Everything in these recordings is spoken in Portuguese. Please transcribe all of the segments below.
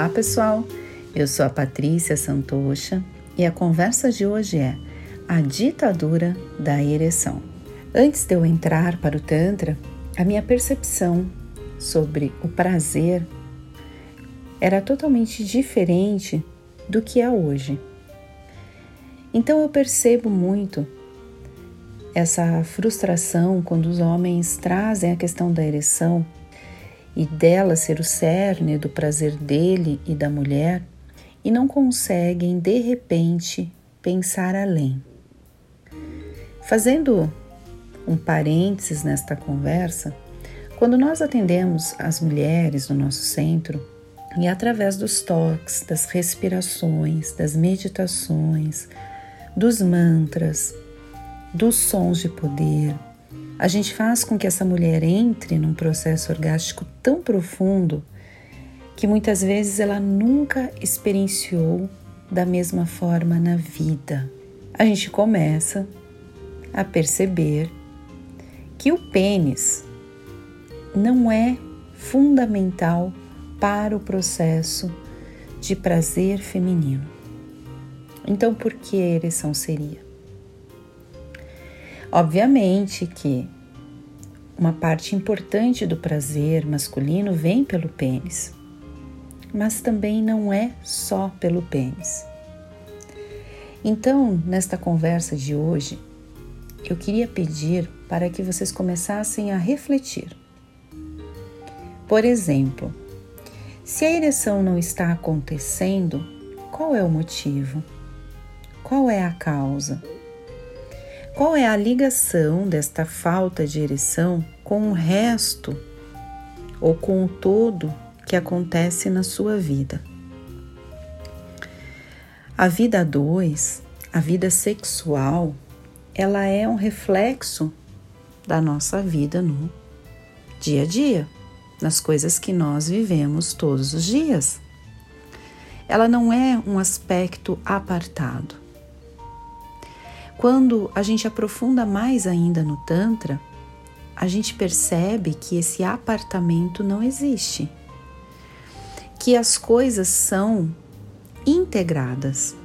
Olá, pessoal. Eu sou a Patrícia Santocha e a conversa de hoje é a ditadura da ereção. Antes de eu entrar para o Tantra, a minha percepção sobre o prazer era totalmente diferente do que é hoje. Então eu percebo muito essa frustração quando os homens trazem a questão da ereção e dela ser o cerne do prazer dele e da mulher e não conseguem de repente pensar além. Fazendo um parênteses nesta conversa, quando nós atendemos as mulheres no nosso centro e através dos toques, das respirações, das meditações, dos mantras, dos sons de poder, a gente faz com que essa mulher entre num processo orgástico tão profundo que muitas vezes ela nunca experienciou da mesma forma na vida. A gente começa a perceber que o pênis não é fundamental para o processo de prazer feminino. Então, por que a ereção seria? Obviamente que uma parte importante do prazer masculino vem pelo pênis, mas também não é só pelo pênis. Então, nesta conversa de hoje, eu queria pedir para que vocês começassem a refletir. Por exemplo, se a ereção não está acontecendo, qual é o motivo? Qual é a causa? Qual é a ligação desta falta de ereção com o resto ou com o todo que acontece na sua vida? A vida a dois, a vida sexual, ela é um reflexo da nossa vida no dia a dia, nas coisas que nós vivemos todos os dias. Ela não é um aspecto apartado. Quando a gente aprofunda mais ainda no Tantra, a gente percebe que esse apartamento não existe, que as coisas são integradas.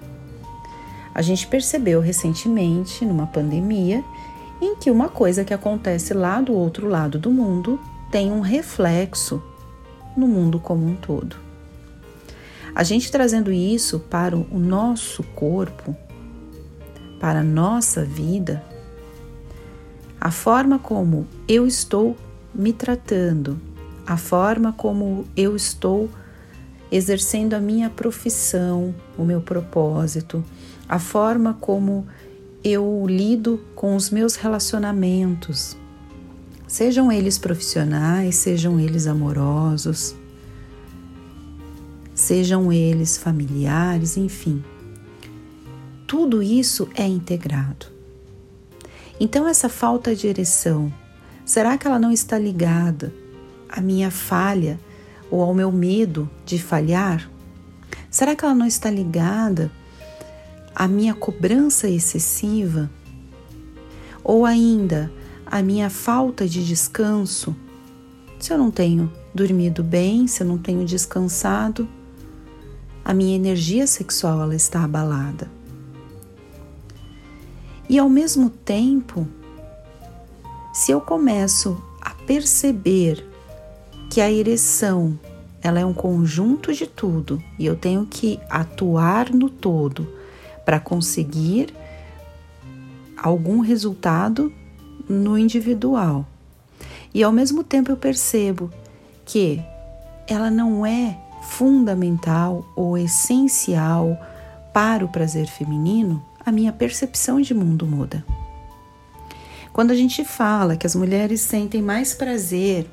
A gente percebeu recentemente, numa pandemia, em que uma coisa que acontece lá do outro lado do mundo tem um reflexo no mundo como um todo. A gente trazendo isso para o nosso corpo, para a nossa vida, a forma como eu estou me tratando, a forma como eu estou exercendo a minha profissão, o meu propósito, a forma como eu lido com os meus relacionamentos, sejam eles profissionais, sejam eles amorosos, sejam eles familiares, enfim tudo isso é integrado. Então, essa falta de ereção, será que ela não está ligada à minha falha ou ao meu medo de falhar? Será que ela não está ligada à minha cobrança excessiva? Ou ainda à minha falta de descanso? Se eu não tenho dormido bem, se eu não tenho descansado, a minha energia sexual ela está abalada. E ao mesmo tempo, se eu começo a perceber que a ereção ela é um conjunto de tudo e eu tenho que atuar no todo para conseguir algum resultado no individual. E ao mesmo tempo eu percebo que ela não é fundamental ou essencial para o prazer feminino, a minha percepção de mundo muda. Quando a gente fala que as mulheres sentem mais prazer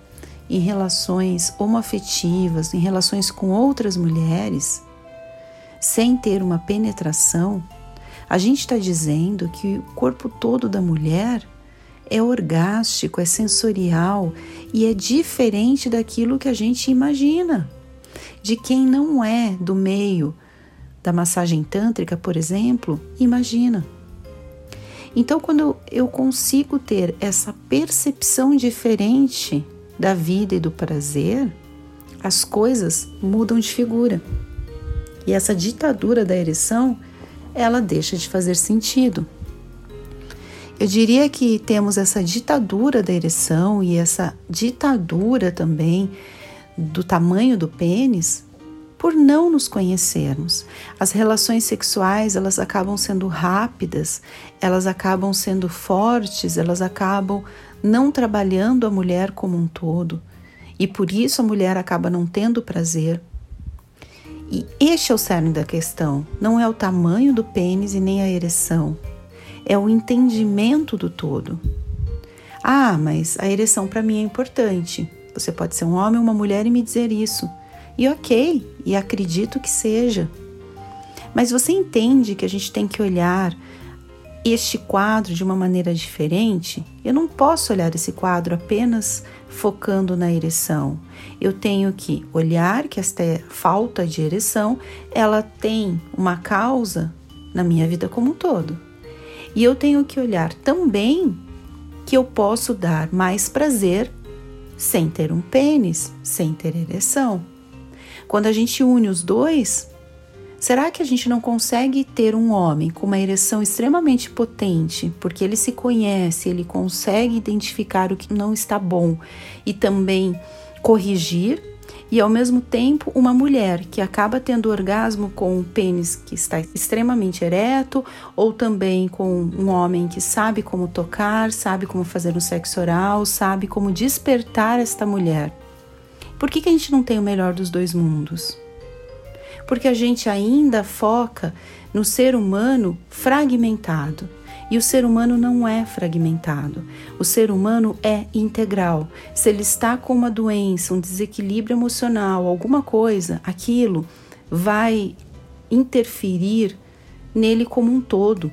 em relações homoafetivas, em relações com outras mulheres, sem ter uma penetração, a gente está dizendo que o corpo todo da mulher é orgástico, é sensorial e é diferente daquilo que a gente imagina. De quem não é do meio da massagem tântrica, por exemplo, imagina. Então, quando eu consigo ter essa percepção diferente da vida e do prazer, as coisas mudam de figura. E essa ditadura da ereção, ela deixa de fazer sentido. Eu diria que temos essa ditadura da ereção e essa ditadura também do tamanho do pênis por não nos conhecermos. As relações sexuais, elas acabam sendo rápidas, elas acabam sendo fortes, elas acabam não trabalhando a mulher como um todo. E por isso a mulher acaba não tendo prazer. E este é o cerne da questão. Não é o tamanho do pênis e nem a ereção. É o entendimento do todo. Ah, mas a ereção para mim é importante. Você pode ser um homem ou uma mulher e me dizer isso. E ok, e acredito que seja. Mas você entende que a gente tem que olhar este quadro de uma maneira diferente? Eu não posso olhar esse quadro apenas focando na ereção. Eu tenho que olhar que esta falta de ereção, ela tem uma causa na minha vida como um todo. E eu tenho que olhar também que eu posso dar mais prazer sem ter um pênis, sem ter ereção. Quando a gente une os dois, será que a gente não consegue ter um homem com uma ereção extremamente potente, porque ele se conhece, ele consegue identificar o que não está bom e também corrigir e ao mesmo tempo uma mulher que acaba tendo orgasmo com um pênis que está extremamente ereto ou também com um homem que sabe como tocar, sabe como fazer um sexo oral, sabe como despertar esta mulher. Por que, que a gente não tem o melhor dos dois mundos? Porque a gente ainda foca no ser humano fragmentado e o ser humano não é fragmentado. O ser humano é integral. Se ele está com uma doença, um desequilíbrio emocional, alguma coisa, aquilo vai interferir nele como um todo.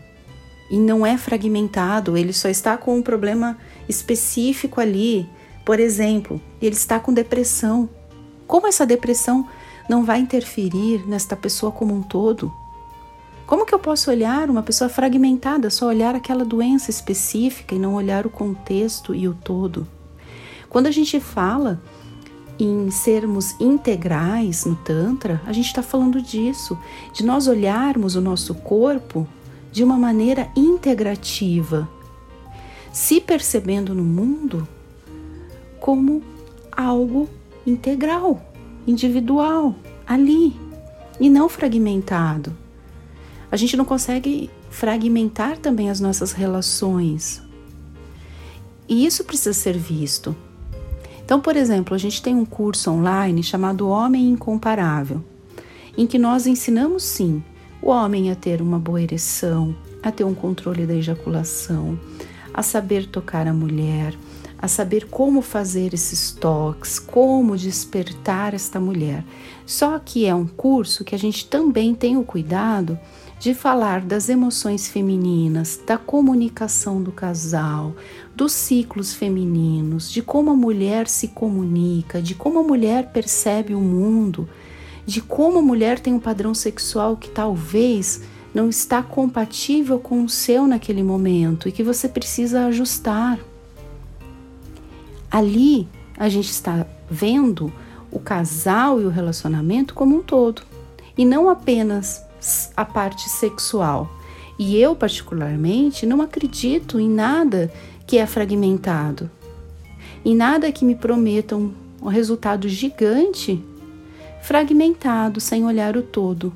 E não é fragmentado, ele só está com um problema específico ali. Por exemplo, ele está com depressão. Como essa depressão não vai interferir nesta pessoa como um todo? Como que eu posso olhar uma pessoa fragmentada, só olhar aquela doença específica e não olhar o contexto e o todo? Quando a gente fala em sermos integrais no Tantra, a gente está falando disso, de nós olharmos o nosso corpo de uma maneira integrativa, se percebendo no mundo como algo integral, individual, ali, e não fragmentado. A gente não consegue fragmentar também as nossas relações. E isso precisa ser visto. Então, por exemplo, a gente tem um curso online chamado Homem Incomparável, em que nós ensinamos sim o homem a ter uma boa ereção, a ter um controle da ejaculação, a saber tocar a mulher, a saber como fazer esses toques, como despertar esta mulher. Só que é um curso que a gente também tem o cuidado de falar das emoções femininas, da comunicação do casal, dos ciclos femininos, de como a mulher se comunica, de como a mulher percebe o mundo, de como a mulher tem um padrão sexual que talvez não está compatível com o seu naquele momento e que você precisa ajustar. Ali a gente está vendo o casal e o relacionamento como um todo e não apenas a parte sexual. E eu, particularmente, não acredito em nada que é fragmentado, em nada que me prometa um, um resultado gigante fragmentado, sem olhar o todo,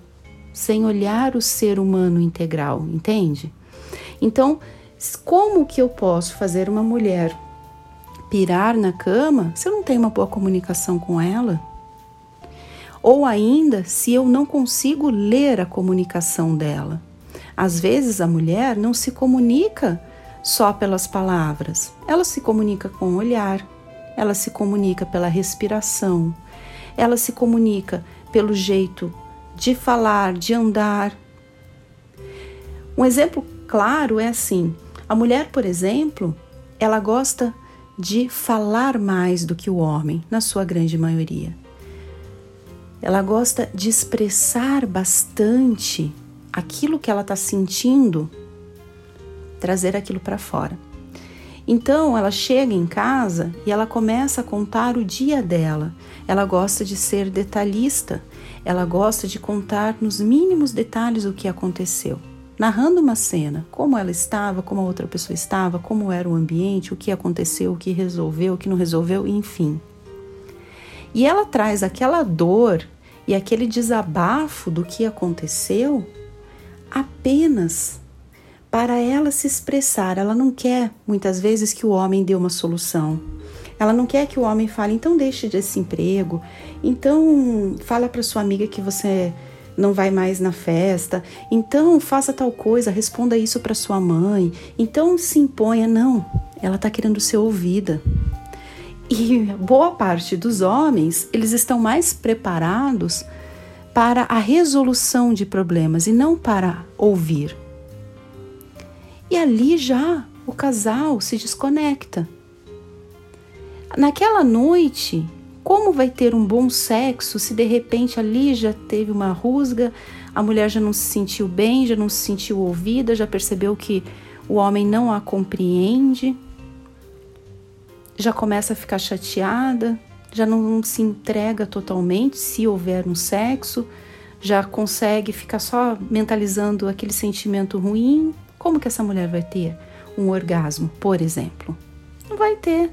sem olhar o ser humano integral, entende? Então, como que eu posso fazer uma mulher pirar na cama se eu não tenho uma boa comunicação com ela? Ou ainda, se eu não consigo ler a comunicação dela. Às vezes a mulher não se comunica só pelas palavras, ela se comunica com o olhar, ela se comunica pela respiração, ela se comunica pelo jeito de falar, de andar. Um exemplo claro é assim: a mulher, por exemplo, ela gosta de falar mais do que o homem, na sua grande maioria. Ela gosta de expressar bastante aquilo que ela está sentindo, trazer aquilo para fora. Então ela chega em casa e ela começa a contar o dia dela. Ela gosta de ser detalhista, ela gosta de contar nos mínimos detalhes o que aconteceu, narrando uma cena, como ela estava, como a outra pessoa estava, como era o ambiente, o que aconteceu, o que resolveu, o que não resolveu, enfim. E ela traz aquela dor e aquele desabafo do que aconteceu apenas para ela se expressar. Ela não quer muitas vezes que o homem dê uma solução. Ela não quer que o homem fale, então deixe desse emprego, então fala para sua amiga que você não vai mais na festa, então faça tal coisa, responda isso para sua mãe, então se imponha. Não, ela está querendo ser ouvida. E boa parte dos homens, eles estão mais preparados para a resolução de problemas e não para ouvir. E ali já o casal se desconecta. Naquela noite, como vai ter um bom sexo se de repente ali já teve uma rusga, a mulher já não se sentiu bem, já não se sentiu ouvida, já percebeu que o homem não a compreende, já começa a ficar chateada, já não se entrega totalmente se houver um sexo, já consegue ficar só mentalizando aquele sentimento ruim. Como que essa mulher vai ter um orgasmo, por exemplo? Não vai ter.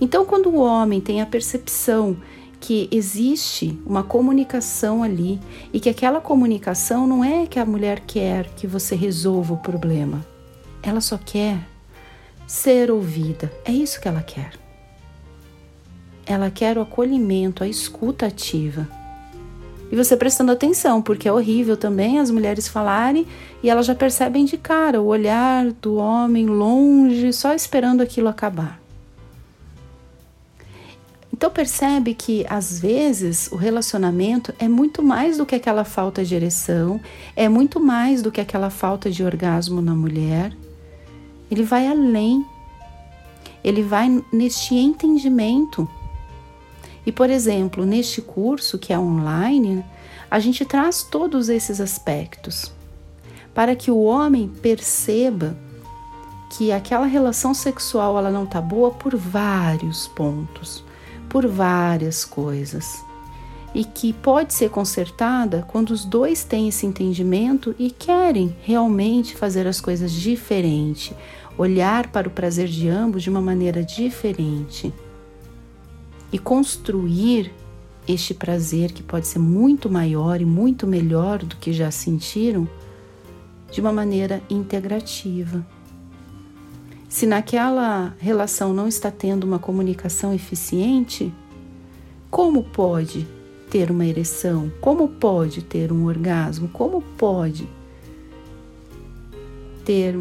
Então, quando o homem tem a percepção que existe uma comunicação ali e que aquela comunicação não é que a mulher quer que você resolva o problema, ela só quer ser ouvida. É isso que ela quer. Ela quer o acolhimento, a escuta ativa. E você prestando atenção, porque é horrível também as mulheres falarem e elas já percebem de cara o olhar do homem longe, só esperando aquilo acabar. Então percebe que às vezes o relacionamento é muito mais do que aquela falta de ereção, é muito mais do que aquela falta de orgasmo na mulher. Ele vai além. Ele vai neste entendimento e, por exemplo, neste curso que é online, a gente traz todos esses aspectos para que o homem perceba que aquela relação sexual ela não tá boa por vários pontos, por várias coisas. E que pode ser consertada quando os dois têm esse entendimento e querem realmente fazer as coisas diferente, olhar para o prazer de ambos de uma maneira diferente e construir este prazer que pode ser muito maior e muito melhor do que já sentiram de uma maneira integrativa. Se naquela relação não está tendo uma comunicação eficiente, como pode ter uma ereção? Como pode ter um orgasmo? Como pode ter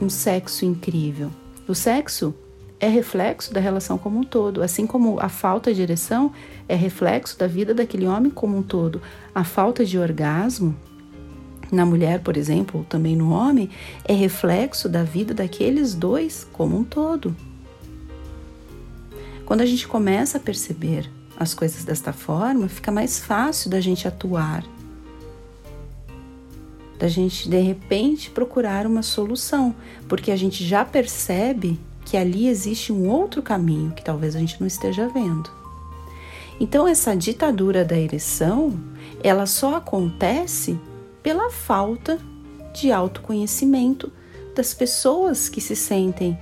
um sexo incrível? O sexo é reflexo da relação como um todo, assim como a falta de ereção é reflexo da vida daquele homem como um todo. A falta de orgasmo na mulher, por exemplo, ou também no homem, é reflexo da vida daqueles dois como um todo. Quando a gente começa a perceber as coisas desta forma, fica mais fácil da gente atuar, da gente de repente procurar uma solução, porque a gente já percebe que ali existe um outro caminho que talvez a gente não esteja vendo. Então essa ditadura da ereção, ela só acontece pela falta de autoconhecimento das pessoas que se sentem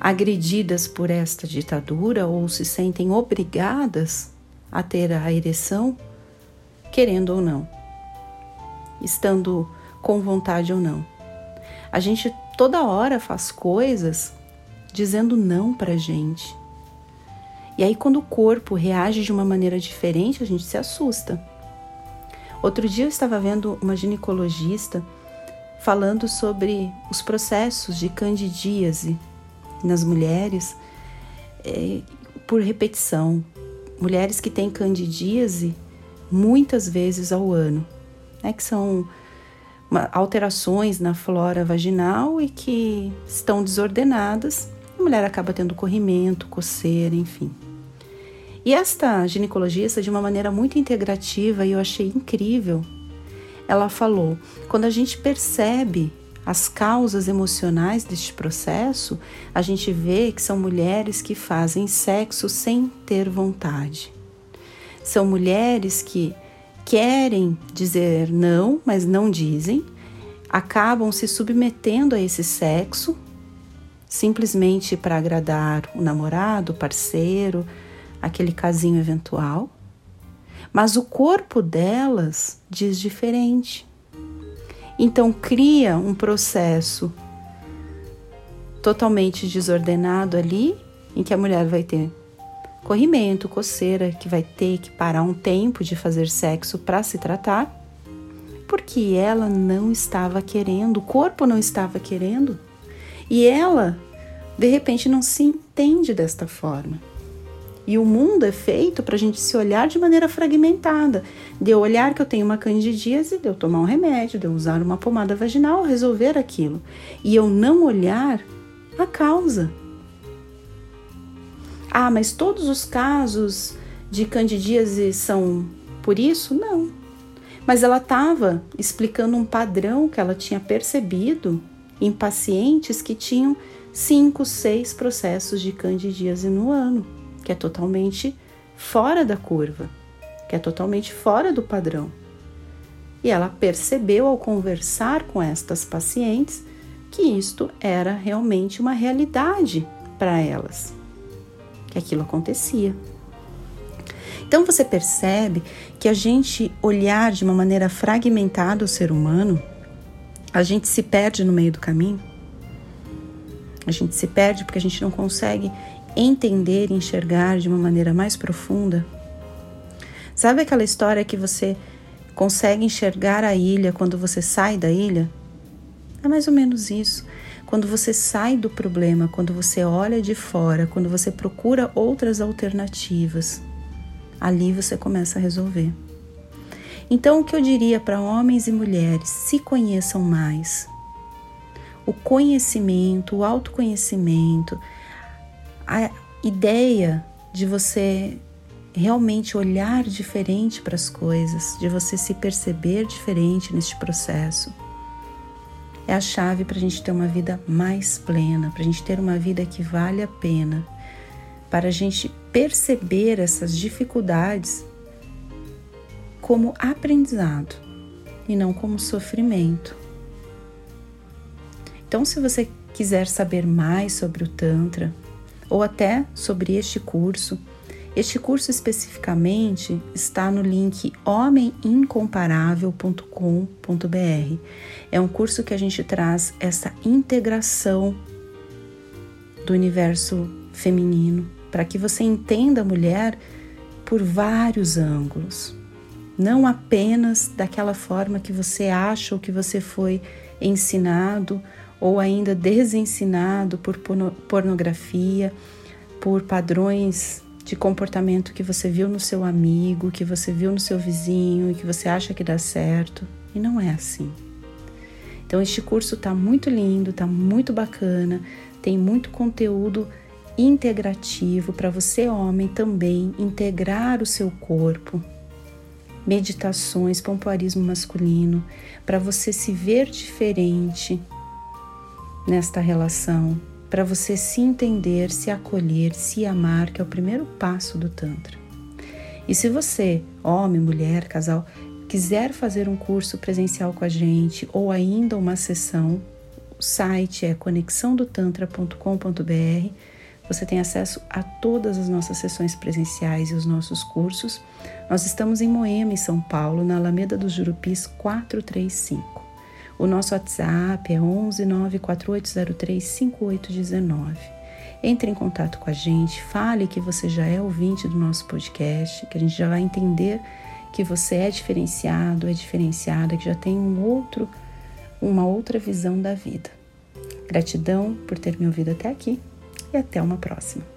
agredidas por esta ditadura ou se sentem obrigadas a ter a ereção, querendo ou não, estando com vontade ou não. A gente toda hora faz coisas dizendo não para gente. E aí, quando o corpo reage de uma maneira diferente, a gente se assusta. Outro dia eu estava vendo uma ginecologista falando sobre os processos de candidíase nas mulheres é, por repetição. Mulheres que têm candidíase muitas vezes ao ano, né, que são uma, alterações na flora vaginal e que estão desordenadas a mulher acaba tendo corrimento, coceira, enfim. E esta ginecologista, de uma maneira muito integrativa, e eu achei incrível, ela falou: quando a gente percebe as causas emocionais deste processo, a gente vê que são mulheres que fazem sexo sem ter vontade. São mulheres que querem dizer não, mas não dizem, acabam se submetendo a esse sexo simplesmente para agradar o namorado, o parceiro, aquele casinho eventual. Mas o corpo delas diz diferente. Então cria um processo totalmente desordenado ali, em que a mulher vai ter corrimento, coceira, que vai ter que parar um tempo de fazer sexo para se tratar, porque ela não estava querendo, o corpo não estava querendo. E ela, de repente, não se entende desta forma. E o mundo é feito para a gente se olhar de maneira fragmentada. De eu olhar que eu tenho uma candidíase, de eu tomar um remédio, de eu usar uma pomada vaginal, resolver aquilo. E eu não olhar a causa. Ah, mas todos os casos de candidíase são por isso? Não. Mas ela estava explicando um padrão que ela tinha percebido em pacientes que tinham cinco, seis processos de candidíase no ano que é totalmente fora da curva, que é totalmente fora do padrão. E ela percebeu ao conversar com estas pacientes que isto era realmente uma realidade para elas, que aquilo acontecia. Então você percebe que a gente olhar de uma maneira fragmentada o ser humano, a gente se perde no meio do caminho. A gente se perde porque a gente não consegue entender e enxergar de uma maneira mais profunda. Sabe aquela história que você consegue enxergar a ilha quando você sai da ilha? É mais ou menos isso. Quando você sai do problema, quando você olha de fora, quando você procura outras alternativas, ali você começa a resolver. Então, o que eu diria para homens e mulheres: se conheçam mais. O conhecimento, o autoconhecimento, a ideia de você realmente olhar diferente para as coisas, de você se perceber diferente neste processo, é a chave para a gente ter uma vida mais plena, para a gente ter uma vida que vale a pena, para a gente perceber essas dificuldades como aprendizado e não como sofrimento. Então, se você quiser saber mais sobre o Tantra, ou até sobre este curso. Este curso especificamente está no link homemincomparável.com.br. É um curso que a gente traz essa integração do universo feminino para que você entenda a mulher por vários ângulos, não apenas daquela forma que você acha ou que você foi ensinado ou ainda desensinado por pornografia, por padrões de comportamento que você viu no seu amigo, que você viu no seu vizinho e que você acha que dá certo. E não é assim. Então, este curso está muito lindo, está muito bacana, tem muito conteúdo integrativo para você, homem, também integrar o seu corpo. Meditações, pompoarismo masculino, para você se ver diferente, nesta relação, para você se entender, se acolher, se amar, que é o primeiro passo do Tantra. E se você, homem, mulher, casal, quiser fazer um curso presencial com a gente ou ainda uma sessão, o site é conexãodotantra.com.br. Você tem acesso a todas as nossas sessões presenciais e os nossos cursos. Nós estamos em Moema, em São Paulo, na Alameda dos Jurupis 435. O nosso WhatsApp é 11 94803 5819. Entre em contato com a gente, fale que você já é ouvinte do nosso podcast, que a gente já vai entender que você é diferenciado, é diferenciada, que já tem um outro, uma outra visão da vida. Gratidão por ter me ouvido até aqui e até uma próxima.